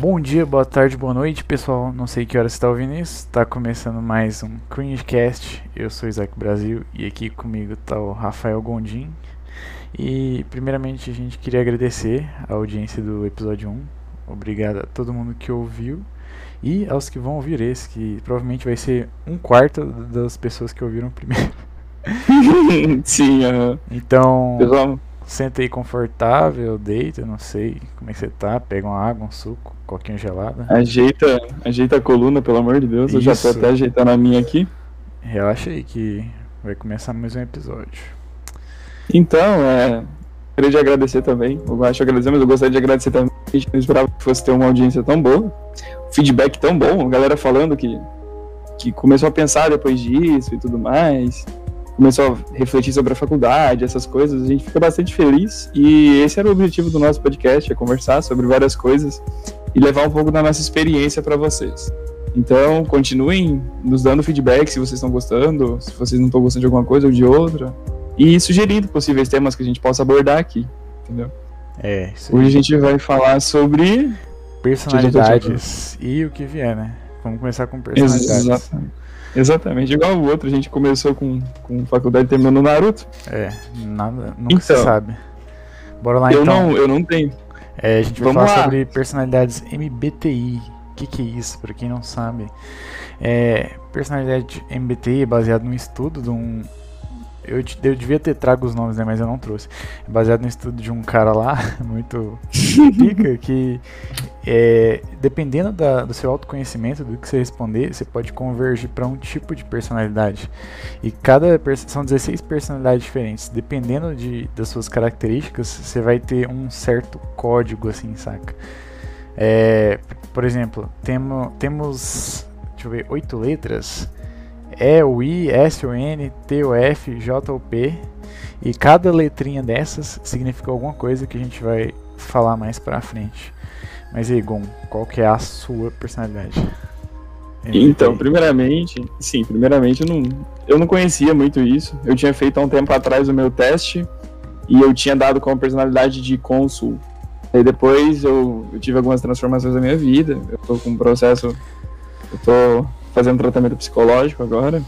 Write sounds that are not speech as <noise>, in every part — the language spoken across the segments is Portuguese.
Bom dia, boa tarde, boa noite, pessoal. Não sei que hora você está ouvindo isso. Está começando mais um Cringecast. Eu sou Isaac Brasil e aqui comigo está o Rafael Gondim. E primeiramente a gente queria agradecer a audiência do episódio 1. Obrigado a todo mundo que ouviu e aos que vão ouvir esse, que provavelmente vai ser um quarto das pessoas que ouviram primeiro. <laughs> Sim, aham. Então, Pessoal, senta aí confortável, deita, não sei como é que você tá, pega uma água, um suco, coquinha gelada. ajeita, ajeita a coluna, pelo amor de Deus. Eu já tô Isso. até ajeitando a minha aqui. Relaxa aí que vai começar mais um episódio. Então, é. Queria te agradecer também. Eu acho que agradecer, mas eu gostaria de agradecer também. A gente não esperava que fosse ter uma audiência tão boa. Feedback tão bom. A galera falando que, que começou a pensar depois disso e tudo mais. Começou a refletir sobre a faculdade, essas coisas. A gente fica bastante feliz. E esse era o objetivo do nosso podcast: é conversar sobre várias coisas e levar um pouco da nossa experiência para vocês. Então, continuem nos dando feedback se vocês estão gostando, se vocês não estão gostando de alguma coisa ou de outra. E sugerindo possíveis temas que a gente possa abordar aqui. Entendeu? É, isso Hoje a gente vai falar sobre. Personalidades e o que vier, né? Vamos começar com personalidades. Exatamente. Exatamente. Igual o outro, a gente começou com, com faculdade e terminou no Naruto. É, nada, nunca se Então. sabe. Bora lá eu, então. não, eu não tenho. É, a gente vai Vamos falar lá. sobre personalidades MBTI. O que, que é isso, pra quem não sabe? É, personalidade MBTI é baseado num estudo de um. Eu, eu devia ter trago os nomes, né? Mas eu não trouxe. É baseado no estudo de um cara lá, <laughs> muito pica, que é, dependendo da- do seu autoconhecimento, do que você responder, você pode convergir para um tipo de personalidade. E cada são 16 personalidades diferentes. Dependendo de, das suas características, você vai ter um certo código, assim, saca? É, por exemplo, temo, temos, deixa eu ver, oito letras. E, o I, S, o N, T, o F, J, o P. E cada letrinha dessas significa alguma coisa que a gente vai falar mais pra frente. Mas aí, Gon, qual que é a sua personalidade? Então, primeiramente, sim, primeiramente eu não, eu não conhecia muito isso. Eu tinha feito há um tempo atrás o meu teste e eu tinha dado como personalidade de cônsul. Aí depois eu, eu tive algumas transformações na minha vida. Eu tô com um processo. Eu tô fazendo tratamento psicológico agora.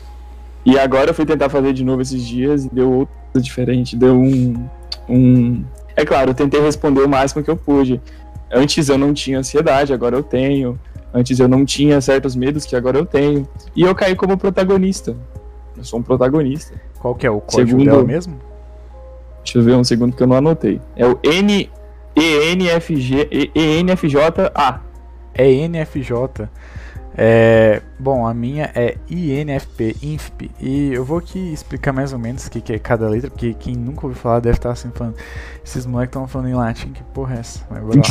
E agora eu fui tentar fazer de novo esses dias e deu outra coisa diferente. Deu um. um... É claro, eu tentei responder o máximo que eu pude. Antes eu não tinha ansiedade, agora eu tenho. Antes eu não tinha certos medos que agora eu tenho. E eu caí como protagonista. Eu sou um protagonista. Qual que é o código Segundo- dela mesmo? Deixa eu ver um segundo que eu não anotei. É o N ENFG E- ENFJA. É NFJ. É, bom, a minha é INFP, INFP. E eu vou aqui explicar mais ou menos o que, que é cada letra, porque quem nunca ouviu falar deve estar assim falando. Esses moleques estão falando em latim, que porra é essa? Mas bora lá.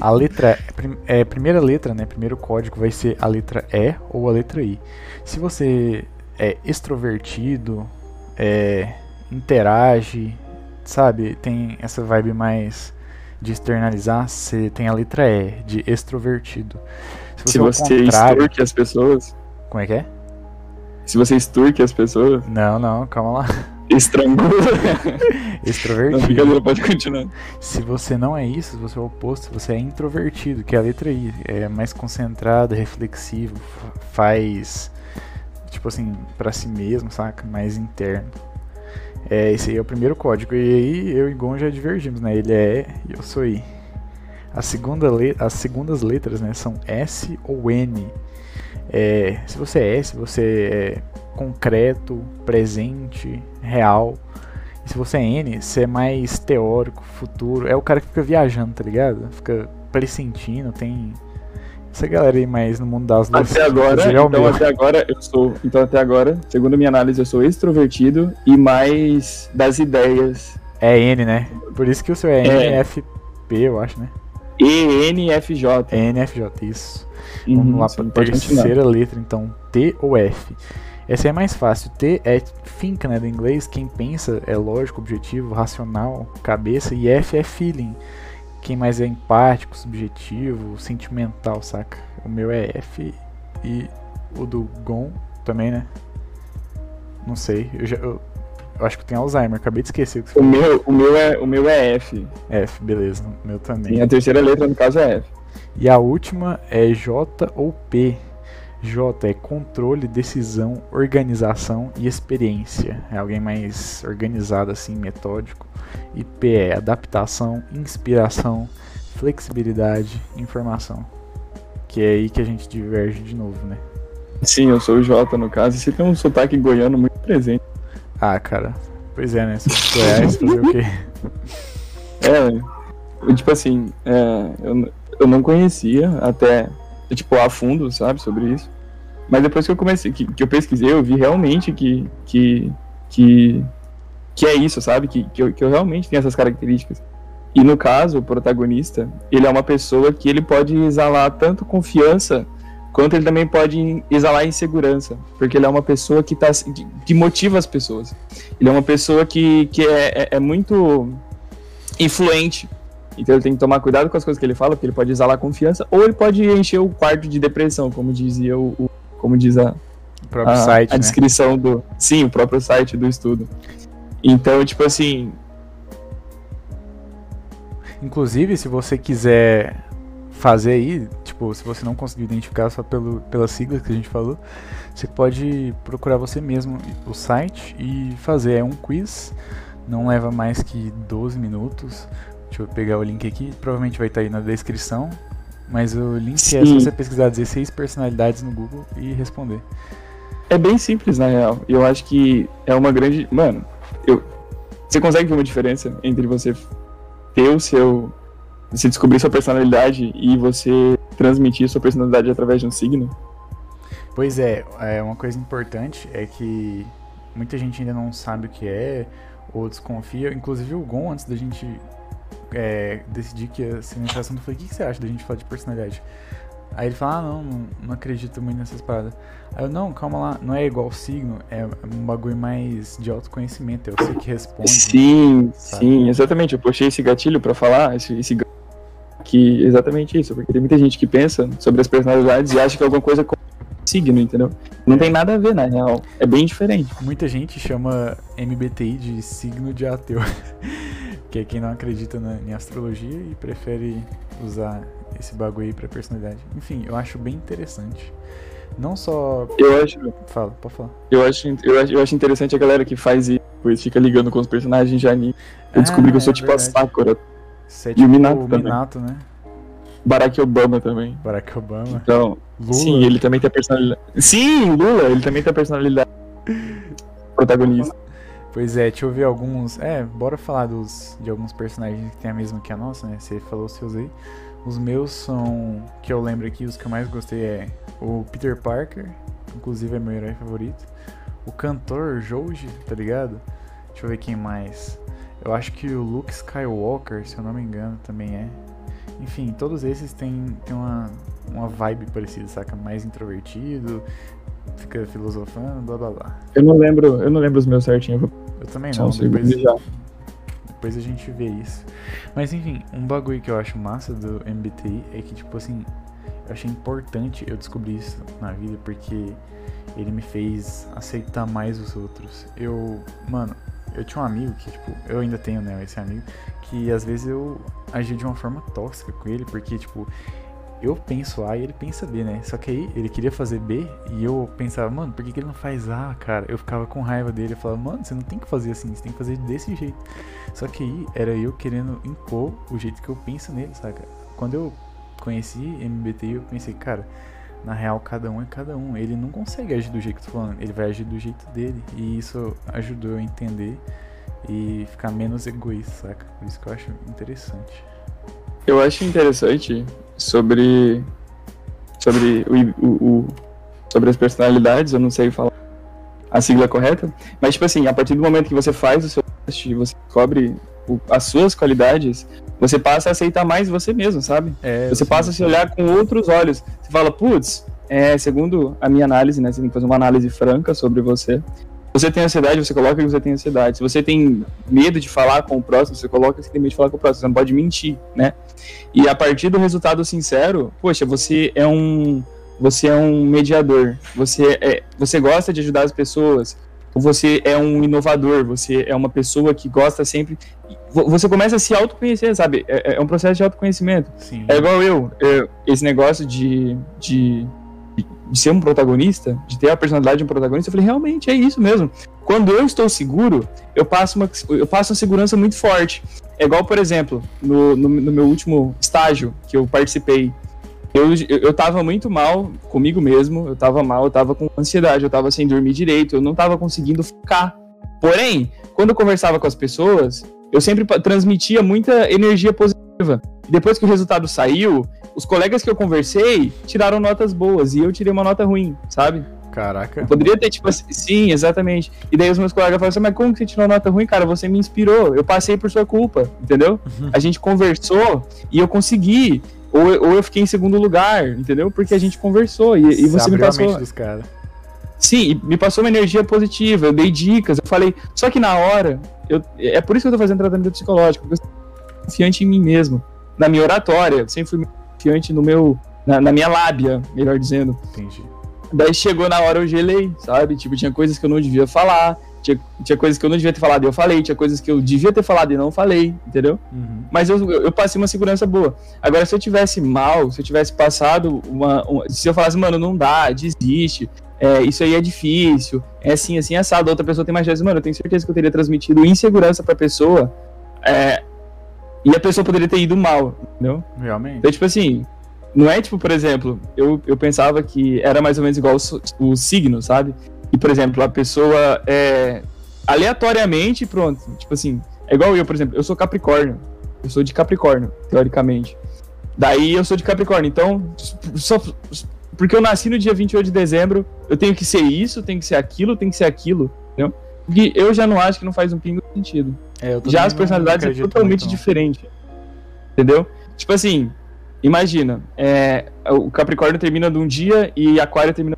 <laughs> a letra, prim- é, primeira letra, né? Primeiro código vai ser a letra E ou a letra I. Se você é extrovertido, é, interage, sabe, tem essa vibe mais de externalizar, você tem a letra E, de extrovertido. Se é o você contrário- extorque as pessoas. Como é que é? Se você extorque as pessoas, Não, não, calma lá. estrangula. <laughs> Não, Extrovertido. brincadeira, pode continuar. Se você não é isso, se você é o oposto, você é introvertido, que é a letra I. É mais concentrado, reflexivo, fa- faz, tipo assim, pra si mesmo, saca? Mais interno. É, esse aí é o primeiro código. E aí eu e Gon já divergimos, né? Ele é E e eu sou I. A segunda as segundas letras, né, são S ou N. É, se você é S, você é concreto, presente, real. E se você é N, você é mais teórico, futuro. É o cara que fica viajando, tá ligado? Fica pressentindo, tem. Essa galera aí mais no mundo das luzes. Até agora, é então até agora eu sou, então até agora, segundo minha análise, eu sou extrovertido e mais das ideias. É N, né? Por isso que o seu é, É. NFP, eu acho, né? ENFJ. É NFJ, isso. Uhum, Vamos lá para pode continuar. terceira letra, então, T ou F. Essa é mais fácil. T é think, né, do inglês. Quem pensa é lógico, objetivo, racional, cabeça. E F é feeling. Quem mais é empático, subjetivo, sentimental, saca? O meu é F e o do Gon também, né? Não sei. Eu, já, eu, eu acho que tenho Alzheimer. Acabei de esquecer o O meu, o meu, é, o meu é F. F, beleza. O meu também. E a terceira letra, no caso, é F. E a última é J ou P. J é controle, decisão, organização e experiência. É alguém mais organizado assim, metódico. E P é adaptação, inspiração, flexibilidade, informação. Que é aí que a gente diverge de novo, né? Sim, eu sou o J no caso. E você tem um sotaque goiano muito presente. Ah, cara. Pois é, né? Sou Goiás, fazer o quê? <laughs> É, tipo assim, é, eu, eu não conhecia até, tipo, a fundo, sabe, sobre isso. Mas depois que eu comecei, que, que eu pesquisei, eu vi realmente que, que, que, que é isso, sabe? Que, que, eu, que eu realmente tenho essas características. E no caso, o protagonista, ele é uma pessoa que ele pode exalar tanto confiança quanto ele também pode exalar insegurança, porque ele é uma pessoa que, tá, que motiva as pessoas. Ele é uma pessoa que, que é, é, é muito influente. Então ele tem que tomar cuidado com as coisas que ele fala, porque ele pode exalar confiança, ou ele pode encher o quarto de depressão, como dizia o, o como diz a, a, site, a né? descrição do. Sim, o próprio site do estudo. Então, tipo assim. Inclusive, se você quiser fazer aí, tipo, se você não conseguir identificar só pelo, pelas siglas que a gente falou, você pode procurar você mesmo o site e fazer. É um quiz, não leva mais que 12 minutos. Deixa eu pegar o link aqui, provavelmente vai estar aí na descrição. Mas o link Sim. é se você pesquisar 16 personalidades no Google e responder. É bem simples, na real. E eu acho que é uma grande. Mano, eu... você consegue ver uma diferença entre você ter o seu. Você descobrir sua personalidade e você transmitir sua personalidade através de um signo? Pois é, é uma coisa importante é que muita gente ainda não sabe o que é ou desconfia. Inclusive o Gon, antes da gente é, decidir que ia ser nesse assunto, eu falei, o que, que você acha da gente falar de personalidade? Aí ele fala, ah, não, não, não, acredito muito nessas paradas. Aí eu, não, calma lá, não é igual signo, é um bagulho mais de autoconhecimento, é você que responde. Sim, sabe? sim, exatamente. Eu puxei esse gatilho para falar, esse, esse que exatamente isso, porque tem muita gente que pensa sobre as personalidades e acha que é alguma coisa com signo, entendeu? Não tem nada a ver, na real. É bem diferente. Muita gente chama MBTI de signo de ateu. <laughs> que é quem não acredita na, em astrologia e prefere usar esse bagulho aí pra personalidade. Enfim, eu acho bem interessante. Não só. Eu acho. Fala, pode falar. Eu acho, eu acho, eu acho interessante a galera que faz isso, pois fica ligando com os personagens de anime. Eu ah, descobri que eu sou é tipo verdade. a Sakura. Você é tipo e o Minato, o Minato né? Barack Obama também. Barack Obama. Então, Lula. sim, ele também tem a personalidade. Sim, Lula, ele também tem a personalidade protagonista. Pois é, deixa eu ver alguns. É, bora falar dos, de alguns personagens que tem a mesma que a nossa, né? Você falou seus aí. Os meus são. Que eu lembro aqui, os que eu mais gostei é o Peter Parker, inclusive é meu herói favorito. O cantor Joji, tá ligado? Deixa eu ver quem mais. Eu acho que o Luke Skywalker, se eu não me engano, também é. Enfim, todos esses têm, têm uma, uma vibe parecida, saca? Mais introvertido, fica filosofando, blá blá blá. Eu não lembro, eu não lembro os meus certinho. Eu também não, depois, depois a gente vê isso. Mas enfim, um bagulho que eu acho massa do MBTI é que, tipo assim, eu achei importante eu descobrir isso na vida porque ele me fez aceitar mais os outros. Eu, mano, eu tinha um amigo que, tipo, eu ainda tenho, né, esse amigo, que às vezes eu agia de uma forma tóxica com ele, porque, tipo, eu penso A e ele pensa B, né? Só que aí ele queria fazer B e eu pensava, mano, por que, que ele não faz A, cara? Eu ficava com raiva dele. Eu falava, mano, você não tem que fazer assim, você tem que fazer desse jeito. Só que aí era eu querendo impor o jeito que eu penso nele, saca? Quando eu conheci MBTI, eu pensei, cara, na real, cada um é cada um. Ele não consegue agir do jeito que eu tô falando, ele vai agir do jeito dele. E isso ajudou eu a entender e ficar menos egoísta, saca? Por isso que eu acho interessante. Eu acho interessante sobre sobre o, o, o, sobre as personalidades, eu não sei falar a sigla correta, mas tipo assim, a partir do momento que você faz o seu teste, você descobre o, as suas qualidades, você passa a aceitar mais você mesmo, sabe? É, você sim, passa a se olhar com outros olhos. Você fala, putz, é, segundo a minha análise, né, você tem que fazer uma análise franca sobre você você tem ansiedade, você coloca que você tem ansiedade. Se você tem medo de falar com o próximo, você coloca que você tem medo de falar com o próximo. Você não pode mentir, né? E a partir do resultado sincero, poxa, você é um você é um mediador. Você é você gosta de ajudar as pessoas. ou você é um inovador, você é uma pessoa que gosta sempre. Você começa a se autoconhecer, sabe? É, é um processo de autoconhecimento. Sim. É igual eu, eu esse negócio de, de, de ser um protagonista, de ter a personalidade de um protagonista, eu falei, realmente é isso mesmo. Quando eu estou seguro, eu passo uma, eu passo uma segurança muito forte. É igual, por exemplo, no, no, no meu último estágio que eu participei eu, eu tava muito mal comigo mesmo, eu tava mal, eu tava com ansiedade, eu tava sem dormir direito, eu não tava conseguindo focar. Porém, quando eu conversava com as pessoas, eu sempre transmitia muita energia positiva. Depois que o resultado saiu, os colegas que eu conversei tiraram notas boas e eu tirei uma nota ruim, sabe? Caraca. Eu poderia ter, tipo assim, sim, exatamente. E daí os meus colegas falaram assim, mas como que você tirou nota ruim, cara? Você me inspirou, eu passei por sua culpa, entendeu? Uhum. A gente conversou e eu consegui ou, ou eu fiquei em segundo lugar, entendeu? Porque a gente conversou e, e você me passou. Dos cara. Sim, me passou uma energia positiva, eu dei dicas, eu falei. Só que na hora, eu, é por isso que eu tô fazendo tratamento psicológico, porque confiante em mim mesmo, na minha oratória, eu sempre fui confiante no meu. Na, na minha lábia, melhor dizendo. Entendi. Daí chegou na hora eu gelei, sabe? Tipo, tinha coisas que eu não devia falar, tinha, tinha coisas que eu não devia ter falado e eu falei, tinha coisas que eu devia ter falado e não falei, entendeu? Uhum. Mas eu, eu, passei uma segurança boa. Agora, se eu tivesse mal, se eu tivesse passado uma. uma se eu falasse, mano, não dá, desiste, é, isso aí é difícil, é assim, assim, assado, outra pessoa tem mais chance, mano, eu tenho certeza que eu teria transmitido insegurança pra pessoa. É, e a pessoa poderia ter ido mal, entendeu? Realmente. Então, tipo assim, não é tipo, por exemplo, eu, eu pensava que era mais ou menos igual o, o signo, sabe? E, por exemplo, a pessoa é aleatoriamente, pronto. Tipo assim, é igual eu, por exemplo, eu sou Capricórnio. Eu sou de Capricórnio, teoricamente. Daí eu sou de Capricórnio. Então, só porque eu nasci no dia 28 de dezembro, eu tenho que ser isso, tenho que ser aquilo, tenho que ser aquilo, entendeu? Porque eu já não acho que não faz um pingo de sentido. É, já as personalidades são totalmente muito, diferentes. Entendeu? Tipo assim, imagina, é, o Capricórnio termina de um dia e Aquário termina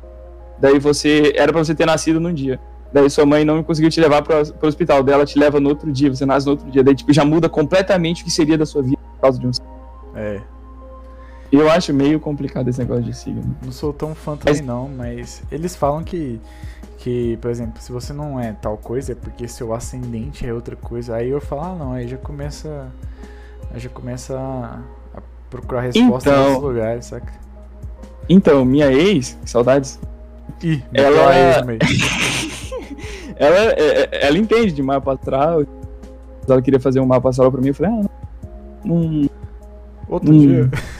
Daí você. Era para você ter nascido num dia. Daí sua mãe não conseguiu te levar para o hospital. Daí ela te leva no outro dia, você nasce no outro dia. Daí tipo, já muda completamente o que seria da sua vida por causa de um É. Eu acho meio complicado esse negócio de signo. Não sou tão fã também mas... não, mas eles falam que, que, por exemplo, se você não é tal coisa, é porque seu ascendente é outra coisa. Aí eu falo, ah não, aí já começa. Aí já começa a, a procurar resposta então, em outros lugares, saca? Então, minha ex, saudades, Ih, ela, <laughs> ela, é, é, ela entende de mapa astral. Ela queria fazer um mapa astral pra mim. Eu falei, ah, um, outro um, dia. <laughs>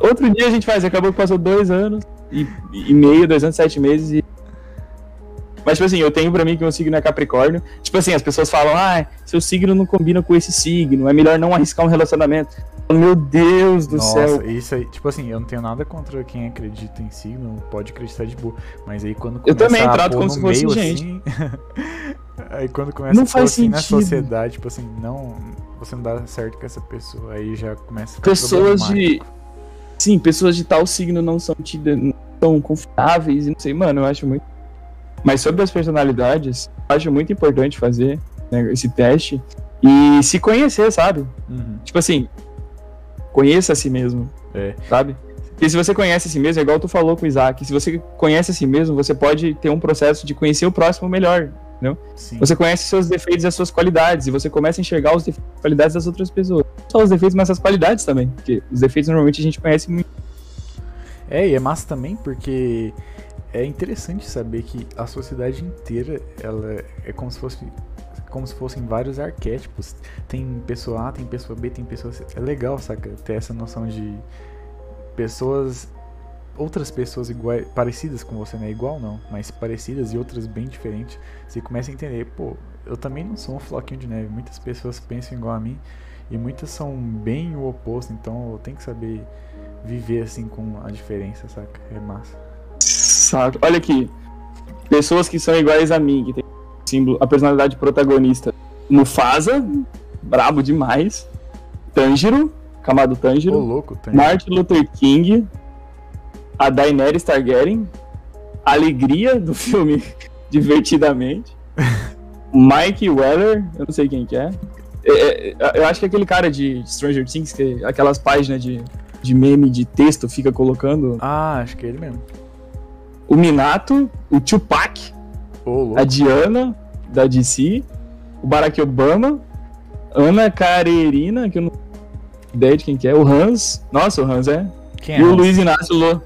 Outro dia a gente faz. Acabou que passou dois anos e, e meio, dois anos, sete meses e mas, tipo assim, eu tenho pra mim que meu signo é Capricórnio. Tipo assim, as pessoas falam, ah, seu signo não combina com esse signo, é melhor não arriscar um relacionamento. Meu Deus do Nossa, céu. isso aí, tipo assim, eu não tenho nada contra quem acredita em signo, pode acreditar de boa. Mas aí quando Eu também trato como se fosse gente. Assim, <laughs> aí quando começa não a faz assim na sociedade, tipo assim, não. Você não dá certo com essa pessoa. Aí já começa a ficar Pessoas de. Sim, pessoas de tal signo não são tidas, não são confiáveis, não sei, mano, eu acho muito mas sobre as personalidades, acho muito importante fazer né, esse teste e se conhecer, sabe? Uhum. Tipo assim, conheça a si mesmo, é. sabe? E se você conhece a si mesmo, é igual tu falou com o Isaac, se você conhece a si mesmo, você pode ter um processo de conhecer o próximo melhor, entendeu? Sim. Você conhece seus defeitos e as suas qualidades, e você começa a enxergar os defeitos e qualidades das outras pessoas. Não só os defeitos, mas as qualidades também, porque os defeitos normalmente a gente conhece muito. É, e é massa também porque é interessante saber que a sociedade inteira ela é como se fosse como se fossem vários arquétipos. Tem pessoa A, tem pessoa B, tem pessoa C. É legal, saca? Ter essa noção de pessoas outras pessoas iguais, parecidas com você, não é igual não, mas parecidas e outras bem diferentes. Você começa a entender, pô, eu também não sou um floquinho de neve. Muitas pessoas pensam igual a mim e muitas são bem o oposto, então eu tenho que saber viver assim com a diferença, saca? É massa saco. Olha aqui. Pessoas que são iguais a mim, que tem símbolo, a personalidade protagonista. Mufasa, brabo demais. Tanjiro, Kamado Tanjiro. Oh, louco, Martin Luther King. A Daenerys Targaryen. Alegria do <laughs> filme Divertidamente. Mike Weller, eu não sei quem que é. é. é. Eu acho que é aquele cara de Stranger Things, que aquelas páginas de, de meme de texto fica colocando. Ah, acho que é ele mesmo o Minato, o Tupac, Ô, a Diana, da DC, o Barack Obama, Ana Carerina, que eu não ideia de quem que é, o Hans. Nossa, o Hans é. Quem é? E o Luiz Inácio Lô.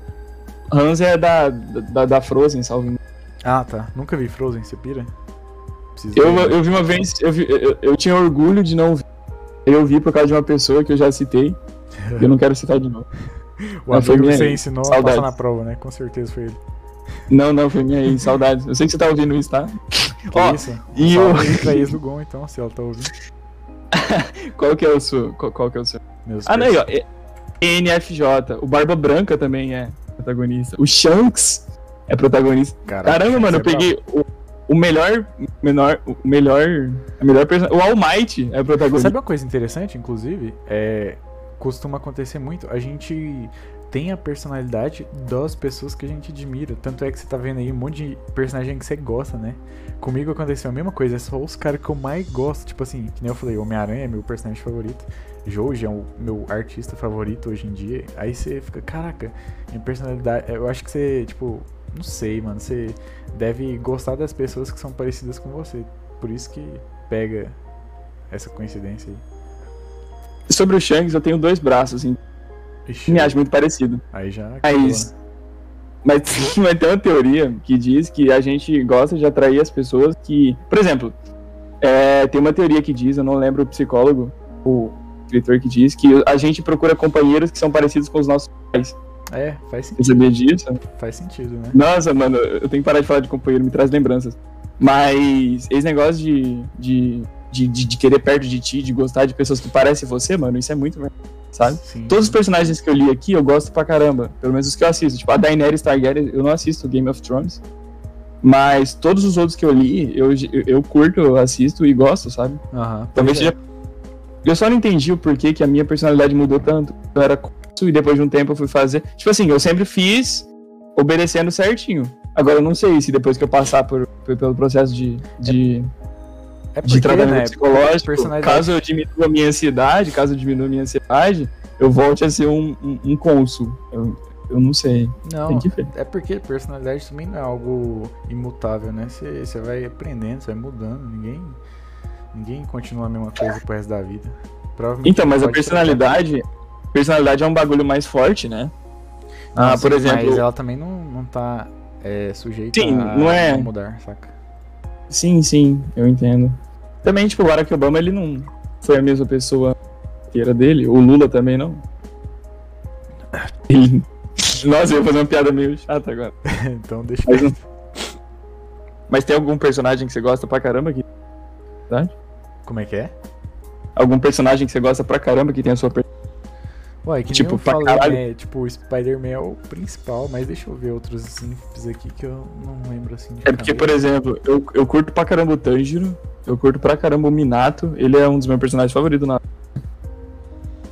Hans é da, da, da Frozen, salve. Ah, tá. Nunca vi Frozen, você pira? Eu, ver. eu vi uma vez, eu, vi, eu, eu, tinha orgulho de não ver. Eu vi por causa de uma pessoa que eu já citei. e eu não quero citar de novo. <laughs> o amigo que você ensinou Saudades. a passar na prova, né? Com certeza foi ele. Não, não, foi minha aí, saudades. Eu sei que você tá ouvindo isso, tá? Que Ó, isso? E o. pra ex do Gon, então, se ela tá ouvindo. <laughs> qual que é o seu? Qual, qual que é o seu? Meus ah, não, ó. NFJ. O Barba Branca também é protagonista. O Shanks é protagonista. Caraca, Caramba, mano, eu é peguei o, o, melhor. Menor, o melhor. A melhor personagem. O All Might é protagonista. Sabe uma coisa interessante, inclusive? É. Costuma acontecer muito. A gente tem a personalidade das pessoas que a gente admira. Tanto é que você tá vendo aí um monte de personagem que você gosta, né? Comigo aconteceu a mesma coisa, é só os caras que eu mais gosto. Tipo assim, que nem eu falei, Homem-Aranha é meu personagem favorito. Joji é o meu artista favorito hoje em dia. Aí você fica, caraca, minha personalidade. Eu acho que você, tipo, não sei, mano. Você deve gostar das pessoas que são parecidas com você. Por isso que pega essa coincidência aí. Sobre o Shanks, eu tenho dois braços, assim. Ixi, me acho muito parecido. Aí já. Mas, mas, <laughs> mas tem uma teoria que diz que a gente gosta de atrair as pessoas que. Por exemplo, é, tem uma teoria que diz, eu não lembro o psicólogo, o escritor que diz, que a gente procura companheiros que são parecidos com os nossos pais. É, faz sentido. Você sabia disso? Faz sentido, né? Nossa, mano, eu tenho que parar de falar de companheiro, me traz lembranças. Mas esse negócio de, de, de, de, querer perto de ti, de gostar de pessoas que parecem você, mano, isso é muito sabe? Sim. Todos os personagens que eu li aqui eu gosto pra caramba. Pelo menos os que eu assisto. Tipo, a Daenerys Targaryen, eu não assisto Game of Thrones. Mas todos os outros que eu li, eu, eu, curto, eu assisto e gosto, sabe? Uhum, Talvez seja. Eu só não entendi o porquê que a minha personalidade mudou tanto. Eu era curso e depois de um tempo eu fui fazer. Tipo assim, eu sempre fiz obedecendo certinho. Agora eu não sei se depois que eu passar por, por pelo processo de, de é porque, de tratamento né, psicológico, caso eu diminua a minha ansiedade, caso eu diminua a minha ansiedade, eu volte a ser um, um, um cônsul. Eu, eu não sei. Não, é porque personalidade também não é algo imutável, né? Você vai aprendendo, você vai mudando, ninguém ninguém continua a mesma coisa pro resto da vida. Então, mas a personalidade, personalidade é um bagulho mais forte, né? Não, ah, sim, por exemplo, mas ela também não, não tá é, sujeita sim, a, não é... mudar, saca? Sim, sim, eu entendo. Também, tipo, o Barack Obama, ele não foi a mesma pessoa que era dele. O Lula também não. Ele... Nossa, eu ia fazer uma piada meio chata agora. <laughs> então deixa Mas, não... Mas tem algum personagem que você gosta pra caramba aqui? Como é que é? Algum personagem que você gosta pra caramba que tem a sua Ué, que tipo, eu falei, né? Tipo, o Spider-Man é o principal, mas deixa eu ver outros simples aqui que eu não lembro assim. é porque, por exemplo, eu, eu curto pra caramba o Tanjiro, eu curto pra caramba o Minato, ele é um dos meus personagens favoritos na.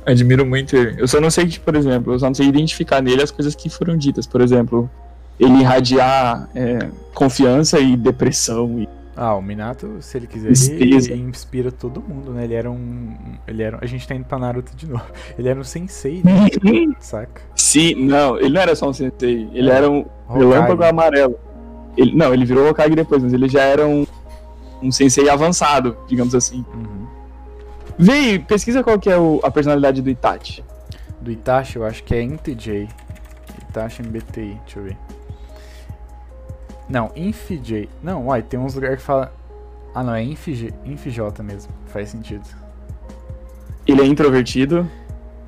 Admiro muito ele. Eu só não sei, por exemplo, eu só não sei identificar nele as coisas que foram ditas. Por exemplo, ele irradiar é, confiança e depressão e ah, o Minato, se ele quiser, ele, inspira todo mundo, né? Ele era um. Ele era. A gente tá indo pra Naruto de novo. <laughs> Ele era um sensei, né? saca? Sim, não, ele não era só um sensei. Ele é. era um relâmpago amarelo. Ele, não, ele virou Hokage depois, mas ele já era um, um sensei avançado, digamos assim. Uhum. Vê pesquisa qual que é o, a personalidade do Itachi. Do Itachi, eu acho que é INTJ. Itachi MBTI, deixa eu ver. Não, InfJ. Não, uai, tem uns lugares que fala. Ah, não, é InfJ, InfJ mesmo. Faz sentido. Ele é introvertido?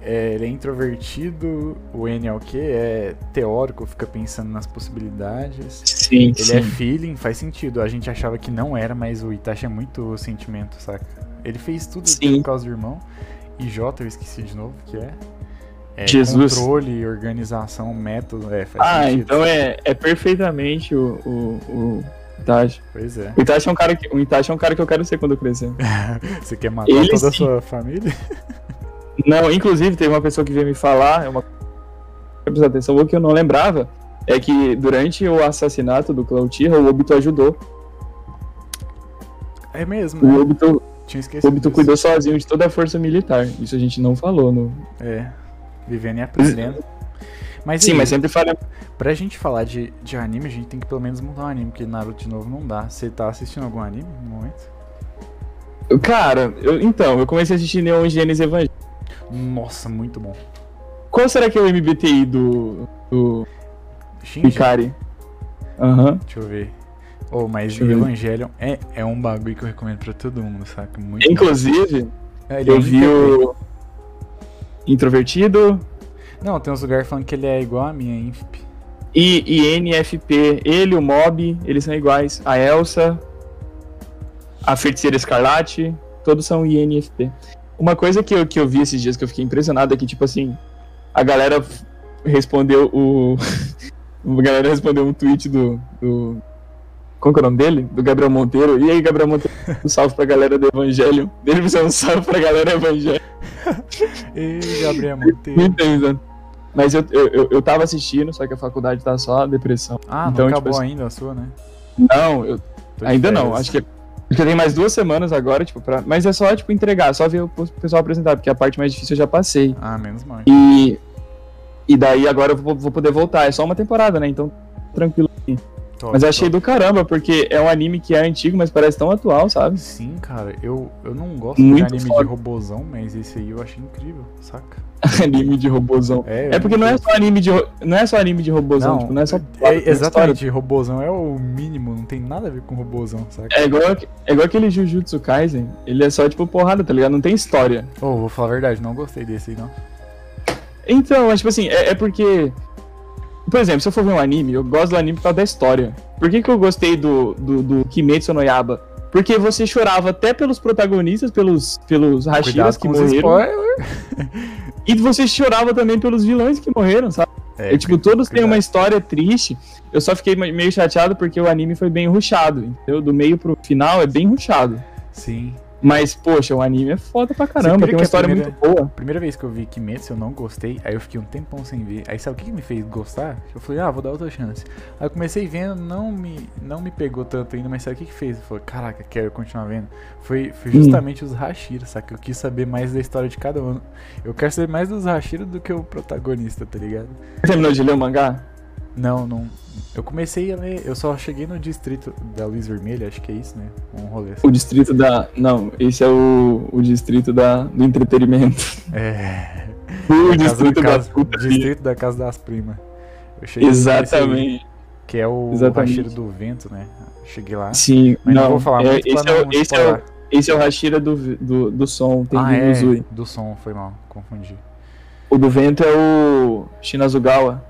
É, ele é introvertido. O N é o quê? É teórico, fica pensando nas possibilidades. Sim, Ele sim. é feeling, faz sentido. A gente achava que não era, mas o Itachi é muito sentimento, saca? Ele fez tudo sim. por causa do irmão. E J, eu esqueci de novo, que é. É, Jesus. Controle, organização, método. É, ah, sentido. então é, é perfeitamente o, o, o Itachi. Pois é. O Itachi é um cara que, o Itachi é um cara que eu quero ser quando eu crescer. <laughs> Você quer matar Ele, toda sim. a sua família? <laughs> Não, inclusive teve uma pessoa que veio me falar, é uma prestar atenção, o que eu não lembrava é que durante o assassinato do Cloutira, o Obito ajudou. É mesmo, o né? Obito, o Obito cuidou sozinho de toda a força militar. Isso a gente não falou no. É. Vivendo e aprendendo. Mas Sim, aí, mas sempre falha. pra gente falar de, de anime, a gente tem que pelo menos montar um anime, porque Naruto de novo não dá. Você tá assistindo algum anime no momento? Cara, eu- então, eu comecei a assistir Neon Genesis Evangelion. Nossa, muito bom. Qual será que é o MBTI do, do Shinji? Hikari? Aham. Deixa eu ver. Oh, mas. Evangelion é, é um bagulho que eu recomendo pra todo mundo, saca? Muito. Inclusive, É, é eu vi o. Introvertido Não, tem uns lugares falando que ele é igual a minha, INFP. e INFP. Ele, o Mob, eles são iguais. A Elsa, a Feiticeira Escarlate, todos são INFP. Uma coisa que eu, que eu vi esses dias que eu fiquei impressionado é que, tipo assim, a galera respondeu o. <laughs> a galera respondeu um tweet do. do qual que é o nome dele? Do Gabriel Monteiro. E aí, Gabriel Monteiro, <laughs> um salve pra galera do Evangelho. Dele precisa um salve pra galera do Evangelho. <laughs> Ei, Gabriel Não Monteiro. entendo. Mas eu, eu, eu, eu tava assistindo, só que a faculdade tá só depressão. Ah, não Então, acabou tipo, ainda a sua, né? Não, eu, ainda não. Acho que porque tem mais duas semanas agora, tipo, pra... mas é só, tipo, entregar, só ver o pessoal apresentar, porque a parte mais difícil eu já passei. Ah, menos mal. E, e daí agora eu vou, vou poder voltar. É só uma temporada, né? Então, tranquilo. Top, Mas eu achei top. do caramba, porque é um anime que é antigo, mas parece tão atual, sabe? Sim, cara, eu, eu não gosto Muito de anime foda. de robozão, mas esse aí eu achei incrível, saca? <laughs> anime de robozão. É, É porque não é só anime de, não é só anime de robozão, Não, tipo, não é só. é, história. exatamente, robozão é o mínimo, não tem nada a ver com robozão, saca? É igual, é igual aquele Jujutsu Kaisen, ele é só tipo porrada, tá ligado? Não tem história. Ô, vou falar a verdade, não gostei desse aí, não. Então, mas tipo assim, é, é porque. Por exemplo, se eu for ver um anime, eu gosto do anime por causa da história. Por que, que eu gostei do, do, do Kimetsu no Yaba? Porque você chorava até pelos protagonistas, pelos, pelos Hashiras que morreram. E você chorava também pelos vilões que morreram, sabe? É, tipo, todos têm uma história triste. Eu só fiquei me- meio chateado porque o anime foi bem rushado, entendeu? Do meio pro final é bem rushado. Sim. Mas, poxa, o anime é foda pra caramba, tem uma história primeira- muito boa. Primeira vez que eu vi Kimetsu, eu não gostei, aí eu fiquei um tempão sem ver. Aí sabe o que que me fez gostar? Eu falei, ah, vou dar outra chance. Aí eu comecei vendo, não me, não me pegou tanto ainda, mas sabe o que que fez? Eu falei, caraca, quero continuar vendo. Foi, foi Hum. justamente os Hashira, saca? Eu quis saber mais da história de cada um. Eu quero saber mais dos Hashira do que o protagonista, tá ligado? Você terminou de ler o mangá? Não, não. Eu comecei a ler, eu só cheguei no distrito da Luz Vermelha, acho que é isso, né? Um rolê assim. O distrito da. Não, esse é o, o distrito da, do entretenimento. É. <laughs> O distrito da casa- distrito da Casa das Primas. Eu cheguei nesse aí, Exatamente. Que é o Exatamente. Hashira do Vento, né? Cheguei lá. Sim, Mas não, não, vou falar é, muito esse, é, esse, é o, esse é o Hashira do, do, do som, tem Ah, do é. Do som, foi mal, confundi. O do vento é o Shinazugawa.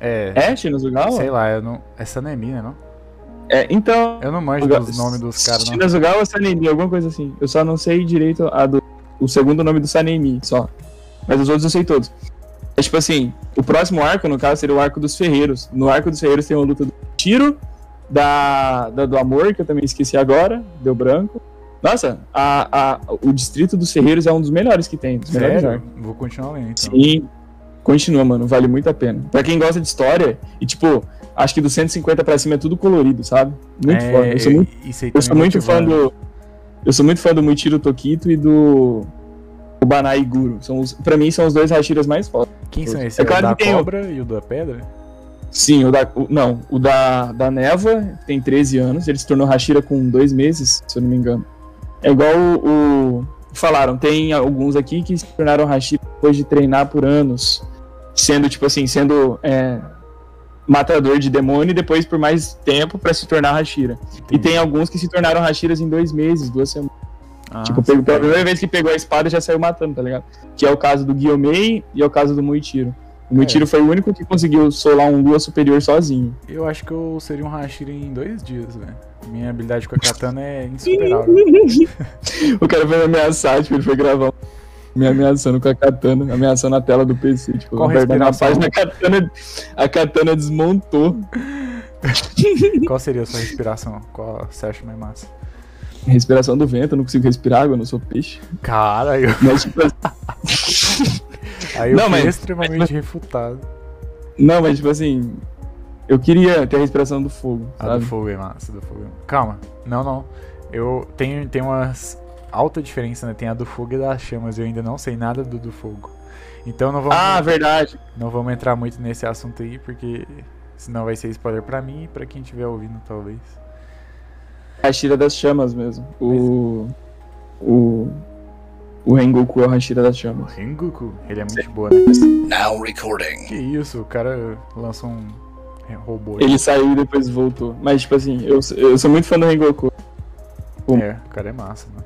É. É Shinazugawa? Sei lá, eu não. É Sanemi, né? Não? É, então. Eu não manjo dos nomes dos caras, não. Shinazugawa Sanemi, alguma coisa assim. Eu só não sei direito a do, o segundo nome do Sanemi, só. Mas os outros eu sei todos. É tipo assim, o próximo arco, no caso, seria o arco dos ferreiros. No arco dos ferreiros tem uma luta do tiro, da, da- do amor, que eu também esqueci agora, deu branco. Nossa, a, a, o distrito dos ferreiros é um dos melhores que tem. Dos melhores Sério? arcos. Vou continuar lendo então. Sim. Continua, mano. Vale muito a pena. Pra quem gosta de história, e tipo, acho que do 150 pra cima é tudo colorido, sabe? Muito é, foda. Eu sou muito, eu sou também muito fã do. Eu sou muito fã do Muichiro Tokito e do. O Banai Guru. São os, pra mim, são os dois Hashiras mais fodas. Quem são esses? É É claro o da que tem cobra e o da pedra? Sim, o da. o- não, o da, da Neva tem 13 anos. Ele se tornou Hashira com dois meses, se eu não me engano. É igual o. o- falaram, tem alguns aqui que se tornaram Hashira depois de treinar por anos. Sendo, tipo assim, sendo é, matador de demônio e depois por mais tempo pra se tornar Hashira. E Entendi. tem alguns que se tornaram Hashiras em dois meses, duas semanas. Ah, tipo, pegou, pela primeira vez que pegou a espada já saiu matando, tá ligado? Que é o caso do Guiomei e é o caso do Muichiro. O Muichiro foi o único que conseguiu solar um Lua superior sozinho. Eu acho que eu seria um Hashira em dois dias, velho. Minha habilidade com a katana é insuperável. <laughs> o cara foi me ameaçar, tipo, ele foi gravar me ameaçando com a katana, ameaçando a tela do PC. Tipo, Qual na página a katana, a katana desmontou. Qual seria a sua respiração? Qual você acha mais massa? Respiração do vento, eu não consigo respirar água, eu não sou peixe. Cara, eu, Mas, tipo, aí eu Não, fui mas- extremamente refutado. não, mas tipo assim, eu queria ter a respiração do fogo, A do sabe? fogo é massa, do fogo. Calma, não, não. Eu tenho, tem umas alta diferença, né? Tem a do fogo e das chamas. Eu ainda não sei nada do do fogo. Então não vamos. Ah, verdade. Não vamos entrar muito nesse assunto aí, porque senão vai ser spoiler pra mim e pra quem estiver ouvindo, talvez. A Shira das Chamas mesmo. O. O. O Rengoku é o Hashira das Chamas. Rengoku, ele é muito boa, né? Now recording. Que isso, o cara lançou um robô. Ele saiu e depois voltou. Mas, tipo assim, eu, eu sou muito fã do Rengoku. É, o cara é massa, né?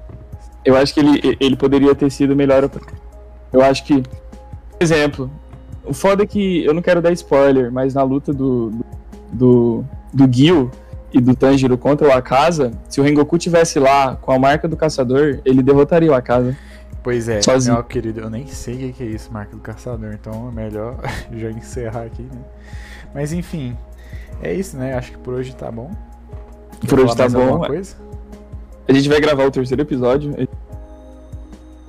Eu acho que ele, ele poderia ter sido melhor. Eu acho que. Por exemplo, o foda é que. Eu não quero dar spoiler, mas na luta do. do, do, Gil e do Tanjiro contra o Akaza, se o Rengoku tivesse lá com a marca do caçador, ele derrotaria o Akaza. Pois é, Sozinho. meu querido, eu nem sei o que é isso, marca do caçador, então é melhor <laughs> já encerrar aqui, né? Mas enfim, é isso, né? Acho que por hoje tá bom. Quer Por hoje tá bom. alguma Coisa? A gente vai gravar o terceiro episódio.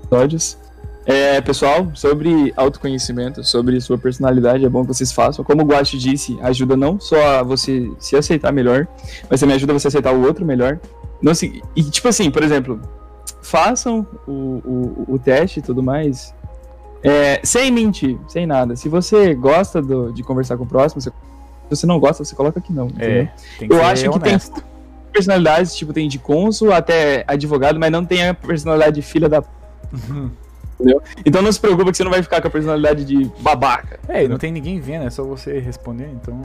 Episódios. É, pessoal, sobre autoconhecimento, sobre sua personalidade, é bom que vocês façam. Como o Guache disse, ajuda não só a você se aceitar melhor, mas também ajuda você a aceitar o outro melhor. Não se, e tipo assim, por exemplo, façam o, o, o teste e tudo mais. é, sem mentir, sem nada. Se você gosta do- de conversar com o próximo, você- se você não gosta, você coloca que não. É, Eu acho que tem. Personalidades, tipo, tem de cônsul até advogado, mas não tem a personalidade de filha da. Entendeu? Então não se preocupa que você não vai ficar com a personalidade de babaca. É, e não tem ninguém vendo, é só você responder, então.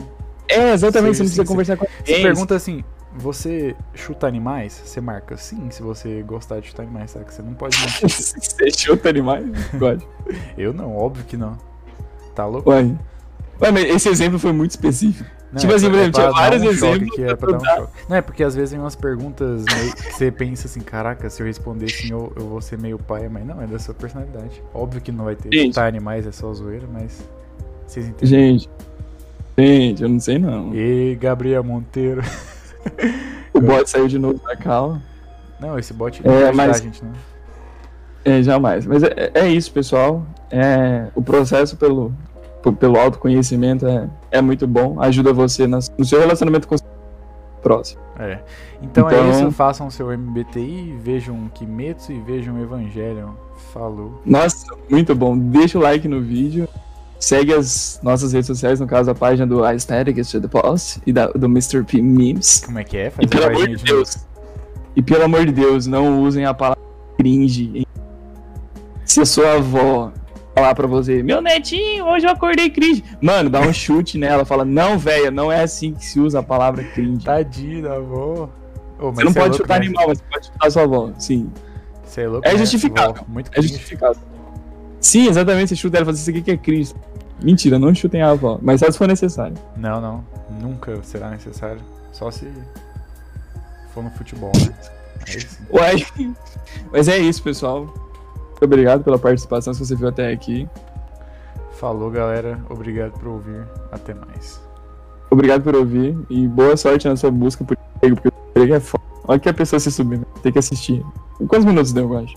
É, exatamente, Sim, você não precisa sim, conversar com Você pergunta assim, você chuta animais? Você marca sim se você gostar de chutar animais, sabe? Que você não pode <laughs> mentir. Você chuta animais? Pode. Eu não, óbvio que não. Tá louco? Ué. Ué, mas esse exemplo foi muito específico. Não, Tipo é assim, pra- por é exemplo, tinha vários um exemplos que é pra dar um choque. Não, é porque às vezes vem umas perguntas meio que você pensa assim, caraca, se eu responder sim, eu, eu vou ser meio pai, mas não, é da sua personalidade. Óbvio que não vai ter Gente. chutar animais, é só zoeira, mas vocês entendem. Gente. Gente, eu não sei não. E Gabriel Monteiro. <laughs> O bot saiu de novo da cala. Não, esse bot não É, vai ajudar mas- a gente, não. É, jamais. Mas é, é isso, pessoal. É, o processo pelo, pelo autoconhecimento é, é muito bom. Ajuda você nas- no seu relacionamento com o próximo. É. Então, é Então- isso, façam o seu MBTI, vejam Kimetsu e vejam Evangelion. Falou. Nossa, muito bom. Deixa o like no vídeo. Segue as nossas redes sociais, no caso a página do Aesthetics to the Post e da, do Mr. P Memes. Como é que é? Faz E pelo amor de. Deus. E pelo amor de Deus, não usem a palavra cringe. Se a sua avó falar pra você, meu netinho, hoje eu acordei cringe. Mano, dá um chute nela, fala, não, velho, não é assim que se usa a palavra cringe. Tadinho da avó. Ô, mas Você não é pode louco, chutar né? animal, mas você pode chutar sua avó. Sim, Cê é louco, É né? justificável. Muito é cringe. justificado. Sim, exatamente, você chuta ela e fala, isso aqui que é cringe. Mentira, não chutem a avó, mas só se for necessário. Não, não. Nunca será necessário. Só se for no futebol, né? Sim. Uai. <laughs> Mas é isso, pessoal. Muito obrigado pela participação, se você viu até aqui. Falou, galera. Obrigado por ouvir. Até mais. Obrigado por ouvir e boa sorte na sua busca por emprego, porque o emprego é foda. Olha que a pessoa se subindo, tem que assistir. Quantos minutos deu, eu acho?